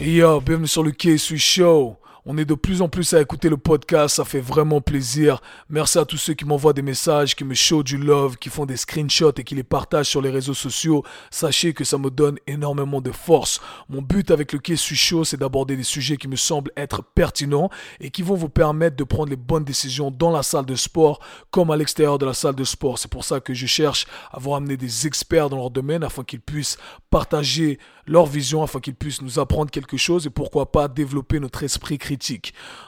Yo, bienvenue sur le K-Sui Show. On est de plus en plus à écouter le podcast, ça fait vraiment plaisir. Merci à tous ceux qui m'envoient des messages, qui me show du love, qui font des screenshots et qui les partagent sur les réseaux sociaux. Sachez que ça me donne énormément de force. Mon but avec le Quai Show, c'est d'aborder des sujets qui me semblent être pertinents et qui vont vous permettre de prendre les bonnes décisions dans la salle de sport comme à l'extérieur de la salle de sport. C'est pour ça que je cherche à vous ramener des experts dans leur domaine afin qu'ils puissent partager leur vision, afin qu'ils puissent nous apprendre quelque chose et pourquoi pas développer notre esprit critique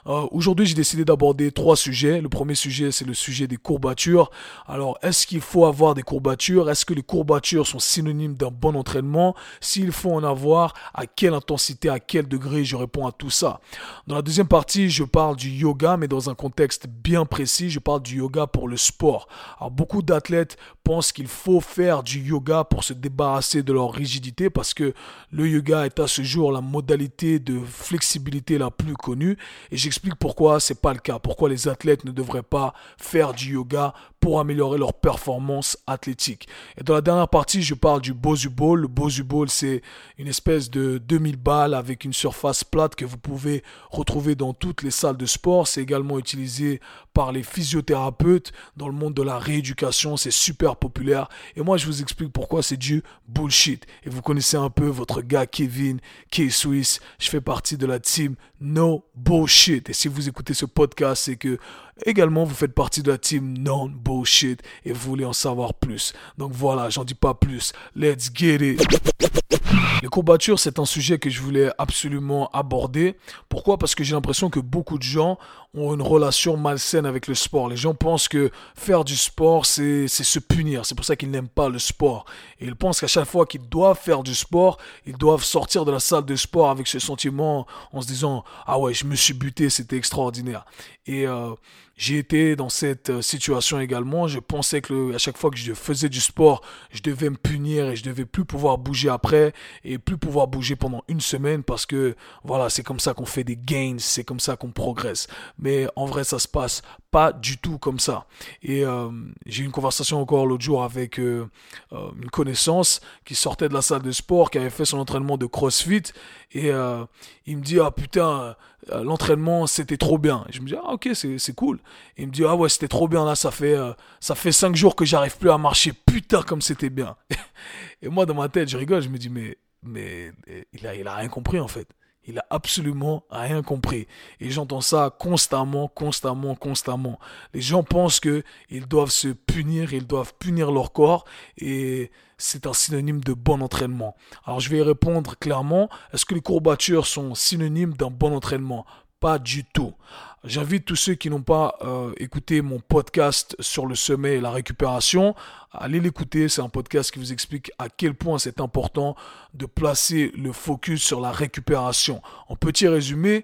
euh, aujourd'hui, j'ai décidé d'aborder trois sujets. Le premier sujet, c'est le sujet des courbatures. Alors, est-ce qu'il faut avoir des courbatures? Est-ce que les courbatures sont synonymes d'un bon entraînement? S'il faut en avoir, à quelle intensité, à quel degré? Je réponds à tout ça. Dans la deuxième partie, je parle du yoga, mais dans un contexte bien précis. Je parle du yoga pour le sport. Beaucoup d'athlètes pensent qu'il faut faire du yoga pour se débarrasser de leur rigidité parce que le yoga est à ce jour la modalité de flexibilité la plus connue et j'explique pourquoi c'est pas le cas, pourquoi les athlètes ne devraient pas faire du yoga pour améliorer leur performance athlétique. Et dans la dernière partie, je parle du Bosu Ball. Le Bosu Ball, c'est une espèce de 2000 balles avec une surface plate que vous pouvez retrouver dans toutes les salles de sport. C'est également utilisé par les physiothérapeutes dans le monde de la rééducation. C'est super populaire. Et moi, je vous explique pourquoi c'est du bullshit. Et vous connaissez un peu votre gars Kevin, K-Swiss. Je fais partie de la team No Bullshit. Et si vous écoutez ce podcast, c'est que Également, vous faites partie de la team Non Bullshit et vous voulez en savoir plus. Donc voilà, j'en dis pas plus. Let's get it. Les courbatures, c'est un sujet que je voulais absolument aborder. Pourquoi? Parce que j'ai l'impression que beaucoup de gens ont une relation malsaine avec le sport. Les gens pensent que faire du sport, c'est se punir. C'est pour ça qu'ils n'aiment pas le sport. Et ils pensent qu'à chaque fois qu'ils doivent faire du sport, ils doivent sortir de la salle de sport avec ce sentiment en se disant Ah ouais, je me suis buté, c'était extraordinaire. Et euh, j'ai été dans cette euh, situation également. Je pensais que à chaque fois que je faisais du sport, je devais me punir et je devais plus pouvoir bouger après et plus pouvoir bouger pendant une semaine parce que voilà, c'est comme ça qu'on fait des gains, c'est comme ça qu'on progresse. Mais en vrai, ça se passe pas du tout comme ça. Et euh, j'ai eu une conversation encore l'autre jour avec euh, une connaissance qui sortait de la salle de sport, qui avait fait son entraînement de CrossFit et il me dit ah putain l'entraînement c'était trop bien. je me dis ah ok c'est cool. Il me dit ah ouais c'était trop bien là ça fait euh, ça fait cinq jours que j'arrive plus à marcher. Putain comme c'était bien. Et moi dans ma tête je rigole je me dis mais mais il a il a rien compris en fait il a absolument rien compris. Et j'entends ça constamment, constamment, constamment. Les gens pensent que ils doivent se punir, ils doivent punir leur corps et c'est un synonyme de bon entraînement. Alors je vais répondre clairement. Est-ce que les courbatures sont synonymes d'un bon entraînement? Pas du tout. J'invite tous ceux qui n'ont pas euh, écouté mon podcast sur le sommet et la récupération à aller l'écouter. C'est un podcast qui vous explique à quel point c'est important de placer le focus sur la récupération. En petit résumé,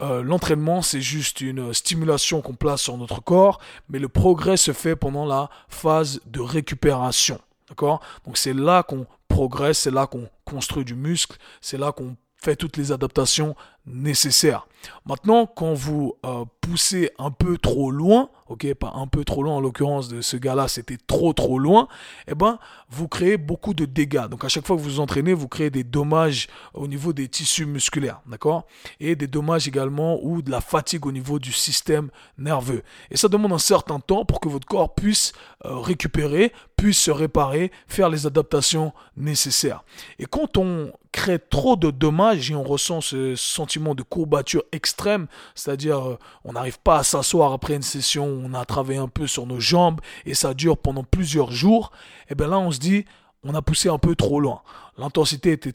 euh, l'entraînement, c'est juste une stimulation qu'on place sur notre corps, mais le progrès se fait pendant la phase de récupération. D'accord? Donc c'est là qu'on progresse, c'est là qu'on construit du muscle, c'est là qu'on fait toutes les adaptations nécessaires. Maintenant, quand vous euh, poussez un peu trop loin, ok, pas un peu trop loin en l'occurrence de ce gars-là, c'était trop trop loin, eh ben, vous créez beaucoup de dégâts. Donc à chaque fois que vous vous entraînez, vous créez des dommages au niveau des tissus musculaires, d'accord? Et des dommages également ou de la fatigue au niveau du système nerveux. Et ça demande un certain temps pour que votre corps puisse euh, récupérer, puisse se réparer, faire les adaptations nécessaires. Et quand on crée trop de dommages et on ressent ce sentiment de courbature extrême, c'est-à-dire euh, on n'arrive pas à s'asseoir après une session, on a travaillé un peu sur nos jambes et ça dure pendant plusieurs jours, et bien là on se dit on a poussé un peu trop loin. L'intensité était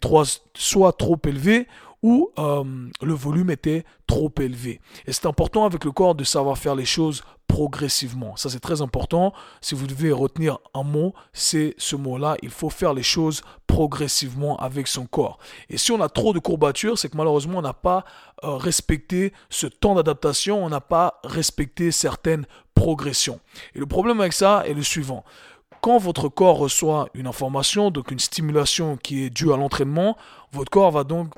soit trop élevée ou euh, le volume était trop élevé. Et c'est important avec le corps de savoir faire les choses progressivement. Ça c'est très important. Si vous devez retenir un mot, c'est ce mot-là. Il faut faire les choses progressivement avec son corps. Et si on a trop de courbatures, c'est que malheureusement on n'a pas euh, respecté ce temps d'adaptation, on n'a pas respecté certaines progressions. Et le problème avec ça est le suivant quand votre corps reçoit une information, donc une stimulation qui est due à l'entraînement, votre corps va donc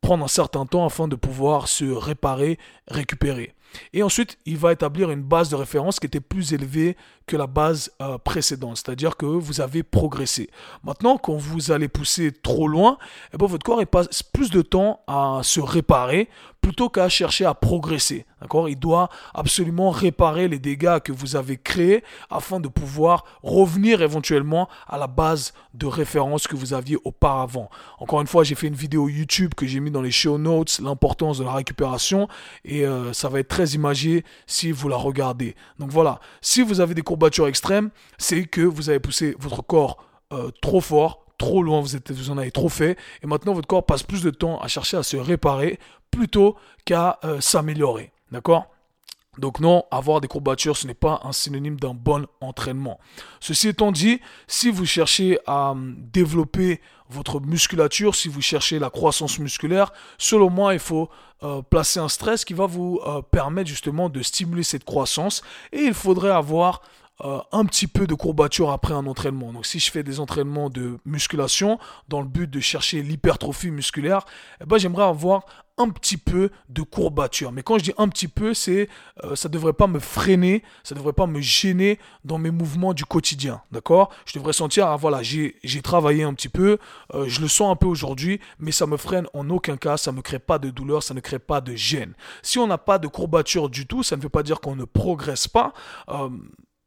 prendre un certain temps afin de pouvoir se réparer, récupérer. Et ensuite, il va établir une base de référence qui était plus élevée que la base euh, précédente, c'est-à-dire que vous avez progressé. Maintenant, quand vous allez pousser trop loin, eh ben, votre corps passe plus de temps à se réparer plutôt qu'à chercher à progresser. D'accord? Il doit absolument réparer les dégâts que vous avez créés afin de pouvoir revenir éventuellement à la base de référence que vous aviez auparavant. Encore une fois, j'ai fait une vidéo YouTube que j'ai mis dans les show notes, l'importance de la récupération et euh, ça va être très imagé si vous la regardez. Donc voilà, si vous avez des courbatures extrêmes, c'est que vous avez poussé votre corps euh, trop fort, trop loin, vous, en avez trop fait, et maintenant votre corps passe plus de temps à chercher à se réparer plutôt qu'à euh, s'améliorer. D'accord? Donc non, avoir des courbatures, ce n'est pas un synonyme d'un bon entraînement. Ceci étant dit, si vous cherchez à hum, développer votre musculature, si vous cherchez la croissance musculaire, selon moi, il faut euh, placer un stress qui va vous euh, permettre justement de stimuler cette croissance. Et il faudrait avoir euh, un petit peu de courbature après un entraînement. Donc si je fais des entraînements de musculation dans le but de chercher l'hypertrophie musculaire, eh ben, j'aimerais avoir un petit peu de courbature. Mais quand je dis un petit peu, c'est euh, ça devrait pas me freiner, ça devrait pas me gêner dans mes mouvements du quotidien, d'accord? Je devrais sentir ah voilà, j'ai travaillé un petit peu, euh, je le sens un peu aujourd'hui, mais ça me freine en aucun cas, ça me crée pas de douleur, ça ne crée pas de gêne. Si on n'a pas de courbature du tout, ça ne veut pas dire qu'on ne progresse pas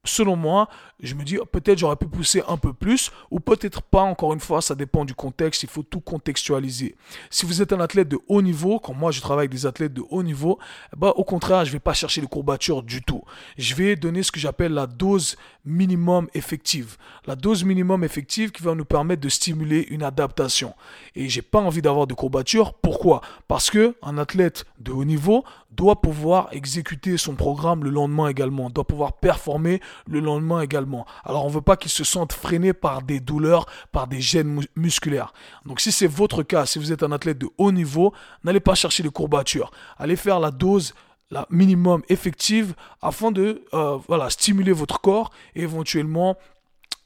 selon moi, je me dis peut-être j'aurais pu pousser un peu plus ou peut-être pas. Encore une fois, ça dépend du contexte. Il faut tout contextualiser. Si vous êtes un athlète de haut niveau, comme moi je travaille avec des athlètes de haut niveau, bah, au contraire, je vais pas chercher les courbatures du tout. Je vais donner ce que j'appelle la dose minimum effective. La dose minimum effective qui va nous permettre de stimuler une adaptation. Et j'ai pas envie d'avoir de courbatures. Pourquoi? Parce que un athlète de haut niveau doit pouvoir exécuter son programme le lendemain également, doit pouvoir performer le lendemain également. Alors on ne veut pas qu'il se sente freiné par des douleurs, par des gènes musculaires. Donc si c'est votre cas, si vous êtes un athlète de haut niveau, n'allez pas chercher les courbatures. Allez faire la dose la minimum effective afin de euh, stimuler votre corps et éventuellement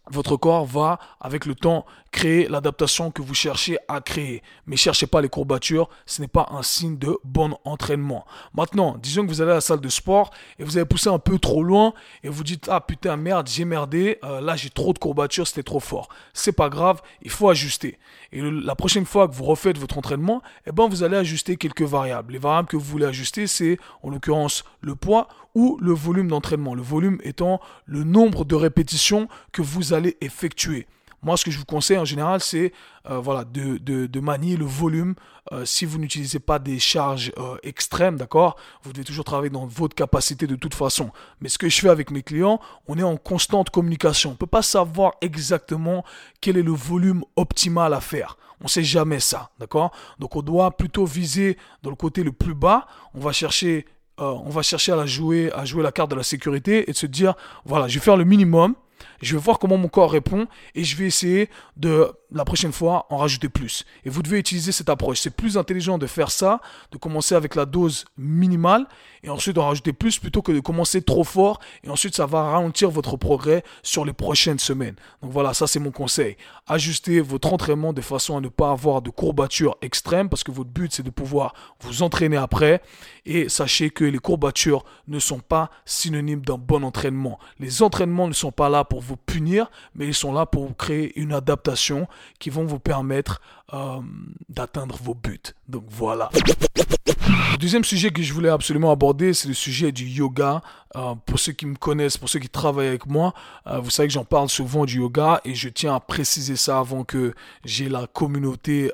votre corps va, avec le temps, créer l'adaptation que vous cherchez à créer. Mais cherchez pas les courbatures, ce n'est pas un signe de bon entraînement. Maintenant, disons que vous allez à la salle de sport et vous avez poussé un peu trop loin et vous dites ah putain merde j'ai merdé, euh, là j'ai trop de courbatures, c'était trop fort. C'est pas grave, il faut ajuster. Et la prochaine fois que vous refaites votre entraînement, eh ben vous allez ajuster quelques variables. Les variables que vous voulez ajuster, c'est en l'occurrence le poids ou le volume d'entraînement. Le volume étant le nombre de répétitions que vous allez effectuer. Moi, ce que je vous conseille en général, c'est euh, voilà, de, de, manier le volume. Euh, si vous n'utilisez pas des charges euh, extrêmes, d'accord Vous devez toujours travailler dans votre capacité de toute façon. Mais ce que je fais avec mes clients, on est en constante communication. On ne peut pas savoir exactement quel est le volume optimal à faire. On ne sait jamais ça, d'accord? Donc on doit plutôt viser dans le côté le plus bas. On va chercher on va chercher à jouer, à jouer la carte de la sécurité et de se dire, voilà, je vais faire le minimum, je vais voir comment mon corps répond et je vais essayer de la prochaine fois en rajouter plus. Et vous devez utiliser cette approche. C'est plus intelligent de faire ça, de commencer avec la dose minimale et ensuite en rajouter plus plutôt que de commencer trop fort et ensuite ça va ralentir votre progrès sur les prochaines semaines. Donc voilà, ça c'est mon conseil. Ajustez votre entraînement de façon à ne pas avoir de courbatures extrêmes parce que votre but c'est de pouvoir vous entraîner après et sachez que les courbatures ne sont pas synonymes d'un bon entraînement. Les entraînements ne sont pas là vous punir, mais ils sont là pour créer une adaptation qui vont vous permettre euh, d'atteindre vos buts. Donc voilà. Deuxième sujet que je voulais absolument aborder, c'est le sujet du yoga. Euh, pour ceux qui me connaissent, pour ceux qui travaillent avec moi, euh, vous savez que j'en parle souvent du yoga et je tiens à préciser ça avant que j'ai la communauté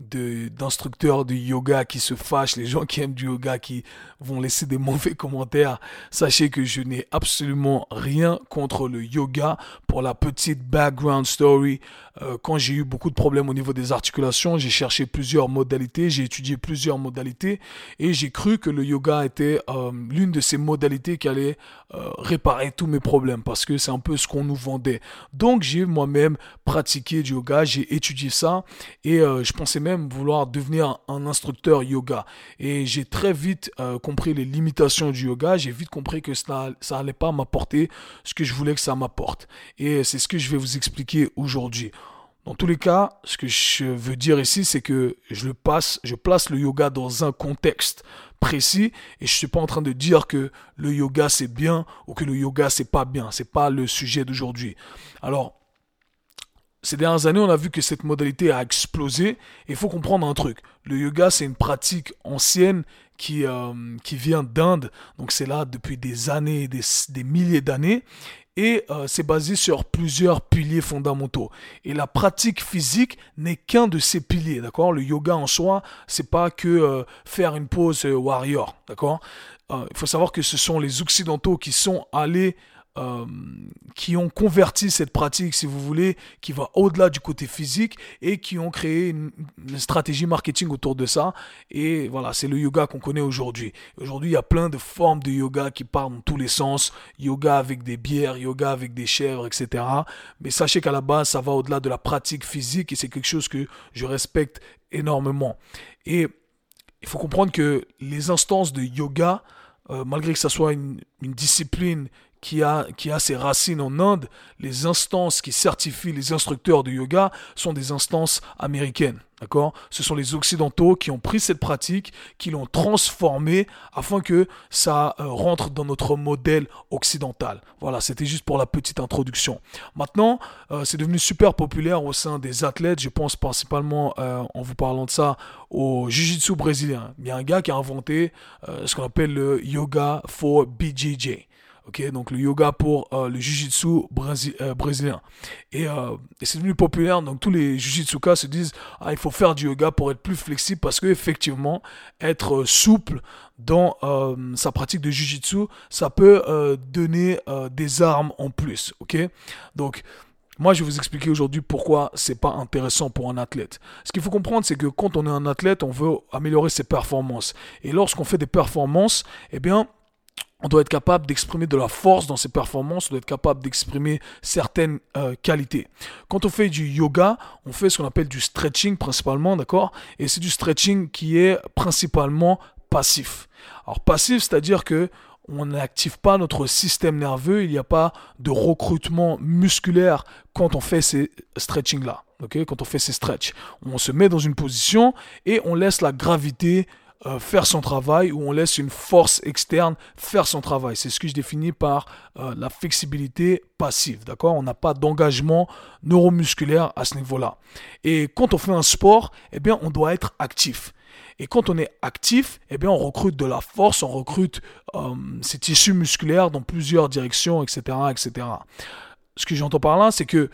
d'instructeurs de, yoga qui se fâchent, les gens qui aiment du yoga qui vont laisser des mauvais commentaires. Sachez que je n'ai absolument rien contre le yoga. Pour la petite background story, euh, quand j'ai eu beaucoup de problèmes au niveau des articulations, j'ai cherché plusieurs modalités, j'ai étudié plusieurs modalités et j'ai cru que le yoga était euh, l'une de ces modalités qui allait euh, réparer tous mes problèmes parce que c'est un peu ce qu'on nous vendait. Donc j'ai moi-même pratiqué du yoga, j'ai étudié ça et je pensais même vouloir devenir un instructeur yoga. Et j'ai très vite euh, compris les limitations du yoga. J'ai vite compris que ça, ça allait pas m'apporter ce que je voulais que ça m'apporte. Et c'est ce que je vais vous expliquer aujourd'hui. Dans tous les cas, ce que je veux dire ici, c'est que je le passe, je place le yoga dans un contexte. précis et je suis pas en train de dire que le yoga c'est bien ou que le yoga c'est pas bien. C'est pas le sujet d'aujourd'hui. Alors, ces dernières années, on a vu que cette modalité a explosé. Il faut comprendre un truc. Le yoga, c'est une pratique ancienne qui, euh, qui vient d'Inde. Donc c'est là depuis des années, des, des milliers d'années. Et euh, c'est basé sur plusieurs piliers fondamentaux. Et la pratique physique n'est qu'un de ces piliers, d'accord? Le yoga en soi, c'est pas que euh, faire une pose warrior, d'accord? Il faut savoir que ce sont les occidentaux qui sont allés euh, qui ont converti cette pratique, si vous voulez, qui va au-delà du côté physique et qui ont créé une, stratégie marketing autour de ça. Et voilà, c'est le yoga qu'on connaît aujourd'hui. Aujourd'hui, il y a plein de formes de yoga qui partent dans tous les sens. Yoga avec des bières, yoga avec des chèvres, etc. Mais sachez qu'à la base, ça va au-delà de la pratique physique et c'est quelque chose que je respecte énormément. Et il faut comprendre que les instances de yoga, euh, malgré que ça soit une, une discipline qui a, qui a ses racines en Inde, les instances qui certifient les instructeurs de yoga sont des instances américaines. D'accord? Ce sont les Occidentaux qui ont pris cette pratique, qui l'ont transformée afin que ça euh, rentre dans notre modèle occidental. Voilà, c'était juste pour la petite introduction. Maintenant, euh, c'est devenu super populaire au sein des athlètes. Je pense principalement, euh, en vous parlant de ça, au Jiu-Jitsu brésilien. Il y a un gars qui a inventé ce qu'on appelle le yoga for BJJ. Ok, donc le yoga pour euh, le jiu-jitsu euh, brésilien. Euh, et, c'est devenu populaire, donc tous les jiu-jitsukas se disent ah, il faut faire du yoga pour être plus flexible parce que effectivement, être souple dans sa pratique de jiu-jitsu, ça peut donner des armes en plus. Ok, donc moi, je vais vous expliquer aujourd'hui pourquoi c'est pas intéressant pour un athlète. Ce qu'il faut comprendre, c'est que quand on est un athlète, on veut améliorer ses performances. Et lorsqu'on fait des performances, eh bien, on doit être capable d'exprimer de la force dans ses performances, on doit être capable d'exprimer certaines euh, qualités. Quand on fait du yoga, on fait ce qu'on appelle du stretching principalement, d'accord? Et c'est du stretching qui est principalement passif. Alors passif, c'est-à-dire que on n'active pas notre système nerveux, il n'y a pas de recrutement musculaire quand on fait ces stretching-là, Quand on fait ces stretch, on se met dans une position et on laisse la gravité euh, faire son travail ou on laisse une force externe faire son travail. C'est ce que je définis par euh, la flexibilité passive. D'accord? On n'a pas d'engagement neuromusculaire à ce niveau-là. Et quand on fait un sport, eh bien, on doit être actif. Et quand on est actif, eh bien, on recrute de la force, on recrute euh, ses tissus musculaires dans plusieurs directions, etc., etc. Ce que j'entends par là, c'est que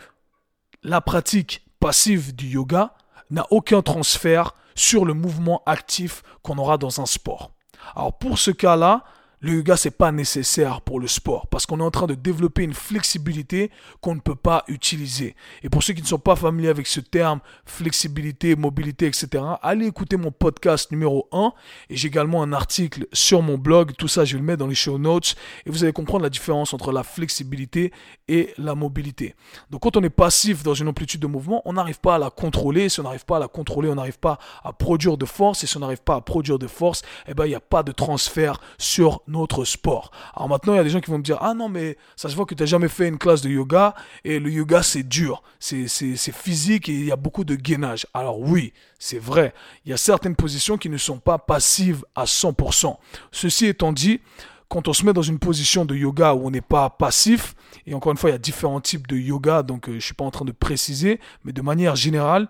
la pratique passive du yoga n'a aucun transfert sur le mouvement actif qu'on aura dans un sport. Alors pour ce cas-là, le yoga, c'est pas nécessaire pour le sport parce qu'on est en train de développer une flexibilité qu'on ne peut pas utiliser. Et pour ceux qui ne sont pas familiers avec ce terme, flexibilité, mobilité, etc., allez écouter mon podcast numéro 1 et j'ai également un article sur mon blog. Tout ça, je vais le mettre dans les show notes et vous allez comprendre la différence entre la flexibilité et la mobilité. Donc, quand on est passif dans une amplitude de mouvement, on n'arrive pas à la contrôler. Si on n'arrive pas à la contrôler, on n'arrive pas à produire de force. Et si on n'arrive pas à produire de force, eh ben, il n'y a pas de transfert sur notre sport. Alors maintenant, il y a des gens qui vont me dire, ah non, mais ça se voit que tu n'as jamais fait une classe de yoga et le yoga, c'est dur, c'est physique et il y a beaucoup de gainage. Alors oui, c'est vrai, il y a certaines positions qui ne sont pas passives à 100%. Ceci étant dit, quand on se met dans une position de yoga où on n'est pas passif, et encore une fois, il y a différents types de yoga, donc euh, je ne suis pas en train de préciser, mais de manière générale,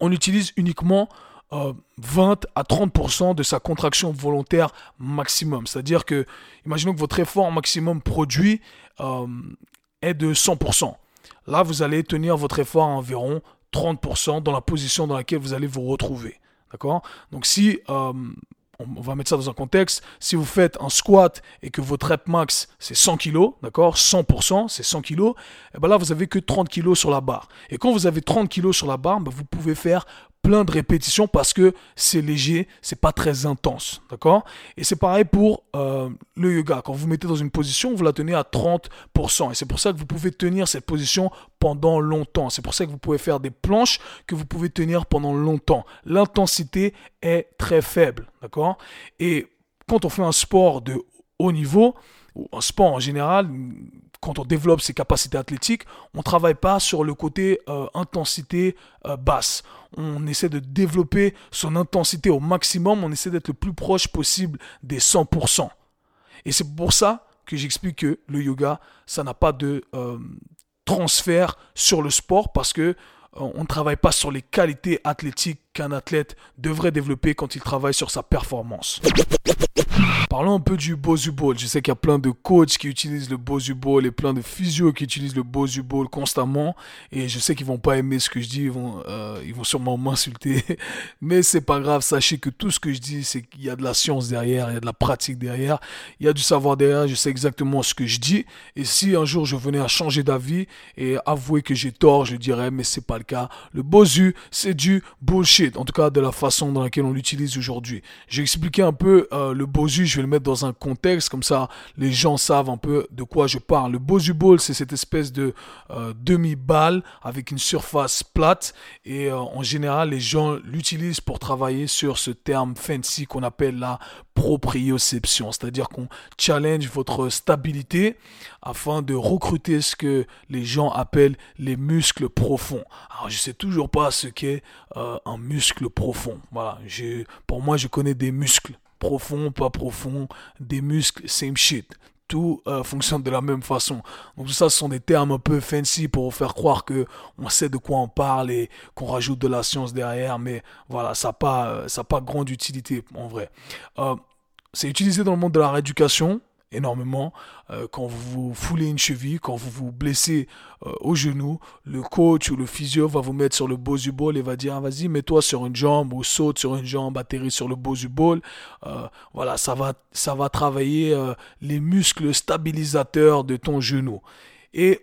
on utilise uniquement 20 euh, à 30% de sa contraction volontaire maximum. C'est-à-dire que, imaginons que votre effort maximum produit euh, est de 100%. Là, vous allez tenir votre effort à environ 30% dans la position dans laquelle vous allez vous retrouver. D'accord? Donc si euh, on va mettre ça dans un contexte, si vous faites un squat et que votre rep max c'est 100 kg, d'accord? 100% c'est 100 kg, et ben là vous avez que 30 kg sur la barre. Et quand vous avez 30 kg sur la barre, ben vous pouvez faire plein de répétitions parce que c'est léger, c'est pas très intense, d'accord? Et c'est pareil pour euh, le yoga. Quand vous mettez dans une position, vous la tenez à 30%. Et c'est pour ça que vous pouvez tenir cette position pendant longtemps. C'est pour ça que vous pouvez faire des planches que vous pouvez tenir pendant longtemps. L'intensité est très faible, d'accord? Et quand on fait un sport de haut niveau, en sport en général, quand on développe ses capacités athlétiques, on ne travaille pas sur le côté euh, intensité euh, basse. On essaie de développer son intensité au maximum, on essaie d'être le plus proche possible des 100%. Et c'est pour ça que j'explique que le yoga, ça n'a pas de euh, transfert sur le sport parce que on ne travaille pas sur les qualités athlétiques qu'un athlète devrait développer quand il travaille sur sa performance. Parlons un peu du Bozu Ball. Je sais qu'il y a plein de coachs qui utilisent le Bozu Ball et plein de physios qui utilisent le Bozu Ball constamment. Et je sais qu'ils vont pas aimer ce que je dis, ils vont, euh, ils vont sûrement m'insulter. Mais c'est pas grave. Sachez que tout ce que je dis, c'est qu'il y a de la science derrière, il y a de la pratique derrière, il y a du savoir derrière. Je sais exactement ce que je dis. Et si un jour je venais à changer d'avis et avouer que j'ai tort, je dirais, mais c'est pas le cas. Le Bozu, c'est du bullshit. En tout cas, de la façon dans laquelle on l'utilise aujourd'hui. J'ai expliqué un peu euh, le Bozu. Je vais le mettre dans un contexte, comme ça les gens savent un peu de quoi je parle. Le Bozu Ball, c'est cette espèce de euh, demi-balle avec une surface plate et euh, en général les gens l'utilisent pour travailler sur ce terme fancy qu'on appelle la proprioception, c'est-à-dire qu'on challenge votre stabilité afin de recruter ce que les gens appellent les muscles profonds. Alors je sais toujours pas ce qu'est un muscle profond. Voilà, pour moi je connais des muscles profond, pas profond, des muscles, same shit. Tout euh, fonctionne de la même façon. Donc ça, ce sont des termes un peu fancy pour faire croire que on sait de quoi on parle et qu'on rajoute de la science derrière. Mais voilà, ça n'a pas, euh, ça pas grande utilité en vrai. Euh, c'est utilisé dans le monde de la rééducation énormément. Euh, quand vous vous foulez une cheville, quand vous vous blessez euh, au genou, le coach ou le physio va vous mettre sur le bosu ball et va dire ah, vas-y mets-toi sur une jambe ou saute sur une jambe, atterris sur le bosu ball. Euh, voilà, ça va, ça va travailler les muscles stabilisateurs de ton genou et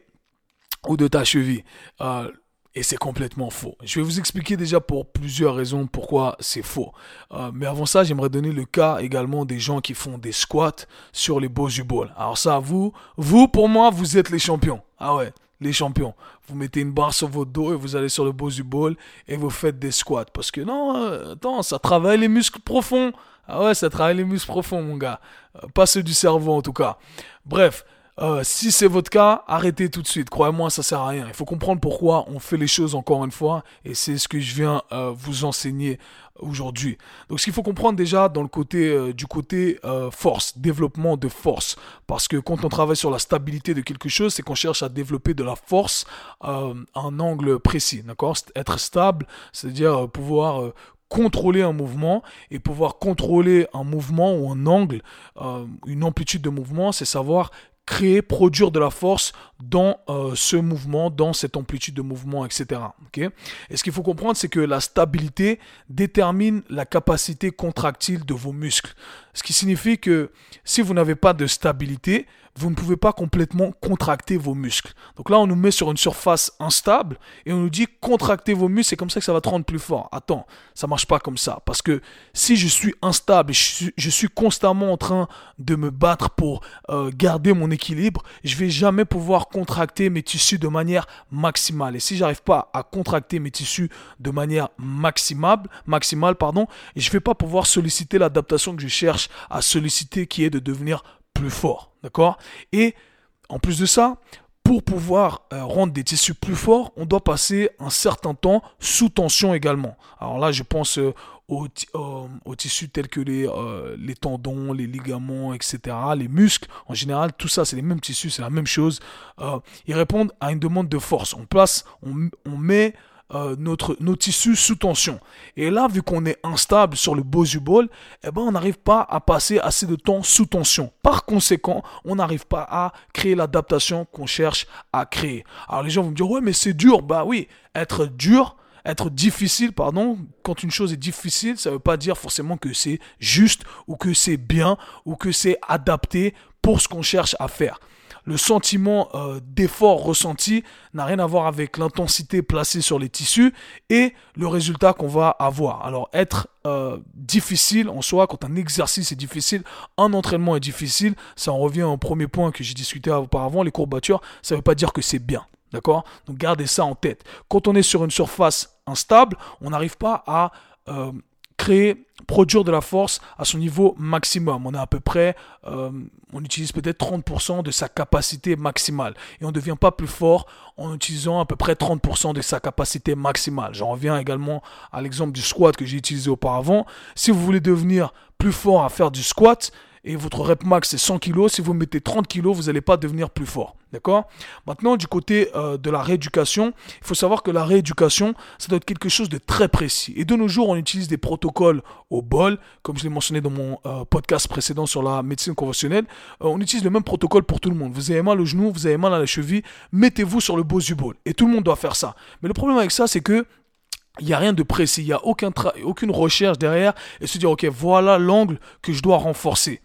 ou de ta cheville. Et c'est complètement faux. Je vais vous expliquer déjà pour plusieurs raisons pourquoi c'est faux. Euh, mais avant ça, j'aimerais donner le cas également des gens qui font des squats sur les Bosu Ball. Alors ça, vous, vous, pour moi, vous êtes les champions. Ah ouais, les champions. Vous mettez une barre sur votre dos et vous allez sur le Bosu Ball et vous faites des squats. Parce que non, euh, attends, ça travaille les muscles profonds. Ah ouais, ça travaille les muscles profonds, mon gars. Euh, pas ceux du cerveau, en tout cas. Bref. Euh, si c'est votre cas, arrêtez tout de suite. Croyez-moi, ça sert à rien. Il faut comprendre pourquoi on fait les choses encore une fois, et c'est ce que je viens euh, vous enseigner aujourd'hui. Donc, ce qu'il faut comprendre déjà dans le côté euh, du côté force, développement de force, parce que quand on travaille sur la stabilité de quelque chose, c'est qu'on cherche à développer de la force à un angle précis, d'accord? Être stable, c'est-à-dire pouvoir contrôler un mouvement et pouvoir contrôler un mouvement ou un angle, une amplitude de mouvement, c'est savoir créer, produire de la force dans euh, ce mouvement, dans cette amplitude de mouvement, etc. et ce qu'il faut comprendre, c'est que la stabilité détermine la capacité contractile de vos muscles. Ce qui signifie que si vous n'avez pas de stabilité, vous ne pouvez pas complètement contracter vos muscles. Donc là, on nous met sur une surface instable et on nous dit contractez vos muscles, c'est comme ça que ça va te rendre plus fort. Attends, ça marche pas comme ça. Parce que si je suis instable, je je suis constamment en train de me battre pour euh, garder mon équilibre, je vais jamais pouvoir contracter mes tissus de manière maximale. Et si j'arrive pas à contracter mes tissus de manière maximale, maximale pardon, je vais pas pouvoir solliciter l'adaptation que je cherche à solliciter, qui est de devenir plus fort. D'accord? Et en plus de ça, pour pouvoir euh, rendre des tissus plus forts, on doit passer un certain temps sous tension également. Alors là, je pense euh, aux, tissus tels que les, euh, tendons, les ligaments, etc., les muscles. En général, tout ça, c'est les mêmes tissus, c'est la même chose. ils répondent à une demande de force. On place, on met euh, notre, nos tissus sous tension. Et là, vu qu'on est instable sur le Bosu Ball, eh ben, on n'arrive pas à passer assez de temps sous tension. Par conséquent, on n'arrive pas à créer l'adaptation qu'on cherche à créer. Alors les gens vont me dire, ouais, mais c'est dur. Bah oui, être dur, être difficile, pardon, quand une chose est difficile, ça ne veut pas dire forcément que c'est juste ou que c'est bien ou que c'est adapté pour ce qu'on cherche à faire le sentiment euh, d'effort ressenti n'a rien à voir avec l'intensité placée sur les tissus et le résultat qu'on va avoir. Alors être euh, difficile en soi, quand un exercice est difficile, un entraînement est difficile, ça en revient au premier point que j'ai discuté auparavant, les courbatures, ça ne veut pas dire que c'est bien. D'accord? Donc gardez ça en tête. Quand on est sur une surface instable, on n'arrive pas à euh, produire de la force à son niveau maximum. On a à peu près, euh, on utilise peut-être 30% de sa capacité maximale. Et on ne devient pas plus fort en utilisant à peu près 30% de sa capacité maximale. J'en reviens également à l'exemple du squat que j'ai utilisé auparavant. Si vous voulez devenir plus fort à faire du squat, et votre rep max c'est 100 kg, si vous mettez 30 kg, vous n'allez pas devenir plus fort. D'accord? Maintenant, du côté euh, de la rééducation, il faut savoir que la rééducation, ça doit être quelque chose de très précis. Et de nos jours, on utilise des protocoles au bol, comme je l'ai mentionné dans mon euh, podcast précédent sur la médecine conventionnelle. Euh, on utilise le même protocole pour tout le monde. Vous avez mal au genou, vous avez mal à la cheville, mettez-vous sur le beau du bol. Et tout le monde doit faire ça. Mais le problème avec ça, c'est que il n'y a rien de précis, il n'y a aucun aucune recherche derrière et se dire, ok, voilà l'angle que je dois renforcer.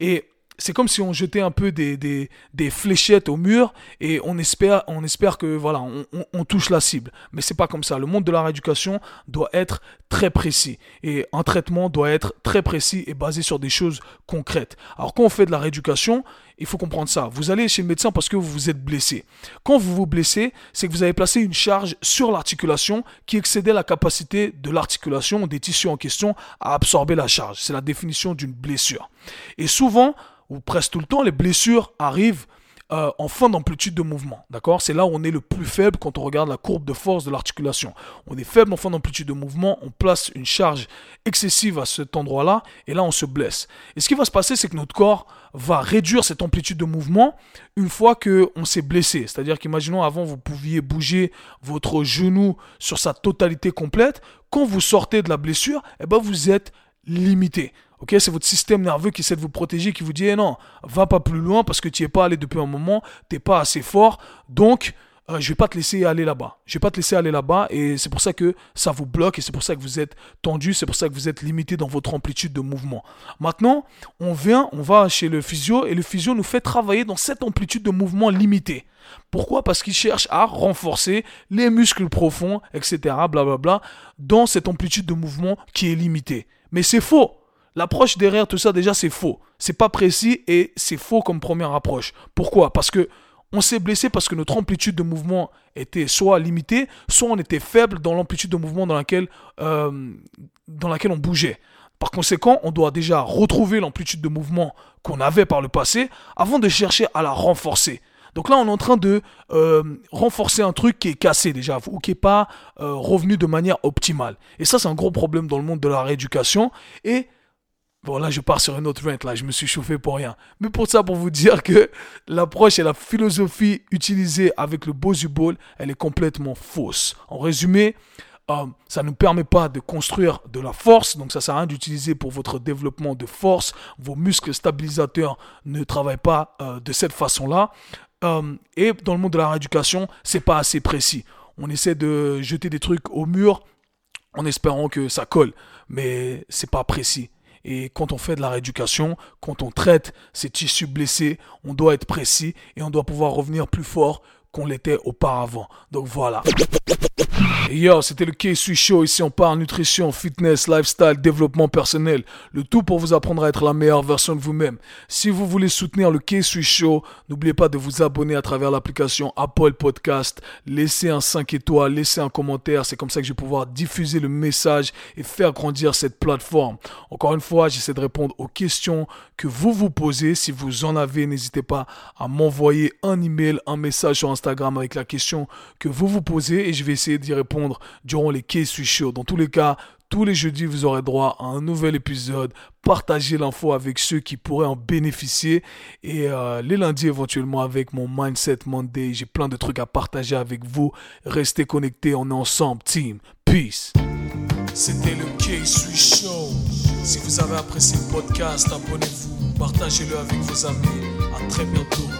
Et c'est comme si on jetait un peu des, fléchettes au mur et on espère, on que voilà, on, on, touche la cible. Mais c'est pas comme ça. Le monde de la rééducation doit être très précis et un traitement doit être très précis et basé sur des choses concrètes. Alors quand on fait de la rééducation, il faut comprendre ça. Vous allez chez le médecin parce que vous vous êtes blessé. Quand vous vous blessez, c'est que vous avez placé une charge sur l'articulation qui excédait la capacité de l'articulation, des tissus en question, à absorber la charge. C'est la définition d'une blessure. Et souvent, ou presque tout le temps, les blessures arrivent euh, en fin d'amplitude de mouvement. D'accord? C'est là où on est le plus faible quand on regarde la courbe de force de l'articulation. On est faible en fin d'amplitude de mouvement, on place une charge excessive à cet endroit-là, et là on se blesse. Et ce qui va se passer, c'est que notre corps va réduire cette amplitude de mouvement une fois qu'on s'est blessé. C'est-à-dire qu'imaginons avant vous pouviez bouger votre genou sur sa totalité complète. Quand vous sortez de la blessure, eh ben vous êtes limité. Ok, c'est votre système nerveux qui essaie de vous protéger, qui vous dit eh non, va pas plus loin parce que tu n'y es pas allé depuis un moment, tu n'es pas assez fort, donc euh, je vais pas te laisser aller là-bas. Je vais pas te laisser aller là-bas et c'est pour ça que ça vous bloque et c'est pour ça que vous êtes tendu, c'est pour ça que vous êtes limité dans votre amplitude de mouvement. Maintenant, on vient, on va chez le physio et le physio nous fait travailler dans cette amplitude de mouvement limitée. Pourquoi? Parce qu'il cherche à renforcer les muscles profonds, etc., blablabla, dans cette amplitude de mouvement qui est limitée. Mais c'est faux. L'approche derrière tout ça, déjà, c'est faux. C'est pas précis et c'est faux comme première approche. Pourquoi? Parce que on s'est blessé parce que notre amplitude de mouvement était soit limitée, soit on était faible dans l'amplitude de mouvement dans laquelle, euh, dans laquelle on bougeait. Par conséquent, on doit déjà retrouver l'amplitude de mouvement qu'on avait par le passé avant de chercher à la renforcer. Donc là, on est en train de euh, renforcer un truc qui est cassé déjà, ou qui n'est pas euh, revenu de manière optimale. Et ça, c'est un gros problème dans le monde de la rééducation. Et Bon, là, je pars sur une autre rente, là, je me suis chauffé pour rien. Mais pour ça, pour vous dire que l'approche et la philosophie utilisée avec le Bosu Ball, elle est complètement fausse. En résumé, euh, ça ne nous permet pas de construire de la force, donc ça sert à rien d'utiliser pour votre développement de force. Vos muscles stabilisateurs ne travaillent pas euh, de cette façon-là. Euh, et dans le monde de la rééducation, c'est pas assez précis. On essaie de jeter des trucs au mur en espérant que ça colle, mais c'est pas précis. Et quand on fait de la rééducation, quand on traite ces tissus blessés, on doit être précis et on doit pouvoir revenir plus fort qu'on l'était auparavant. Donc voilà. Yo, c'était le K-Sui Show. Ici, on parle nutrition, fitness, lifestyle, développement personnel. Le tout pour vous apprendre à être la meilleure version de vous-même. Si vous voulez soutenir le K-Sui Show, n'oubliez pas de vous abonner à travers l'application Apple Podcast. Laissez un 5 étoiles, laissez un commentaire. C'est comme ça que je vais pouvoir diffuser le message et faire grandir cette plateforme. Encore une fois, j'essaie de répondre aux questions que vous vous posez. Si vous en avez, n'hésitez pas à m'envoyer un email, un message sur Instagram avec la question que vous vous posez et je vais essayer d'y répondre durant les K Suis Show. Dans tous les cas, tous les jeudis, vous aurez droit à un nouvel épisode. Partagez l'info avec ceux qui pourraient en bénéficier. Et euh, les lundis, éventuellement, avec mon Mindset Monday. J'ai plein de trucs à partager avec vous. Restez connectés, on est ensemble. Team, peace. C'était le K-Sui Show. Si vous avez apprécié le podcast, abonnez-vous. Partagez-le avec vos amis. À très bientôt.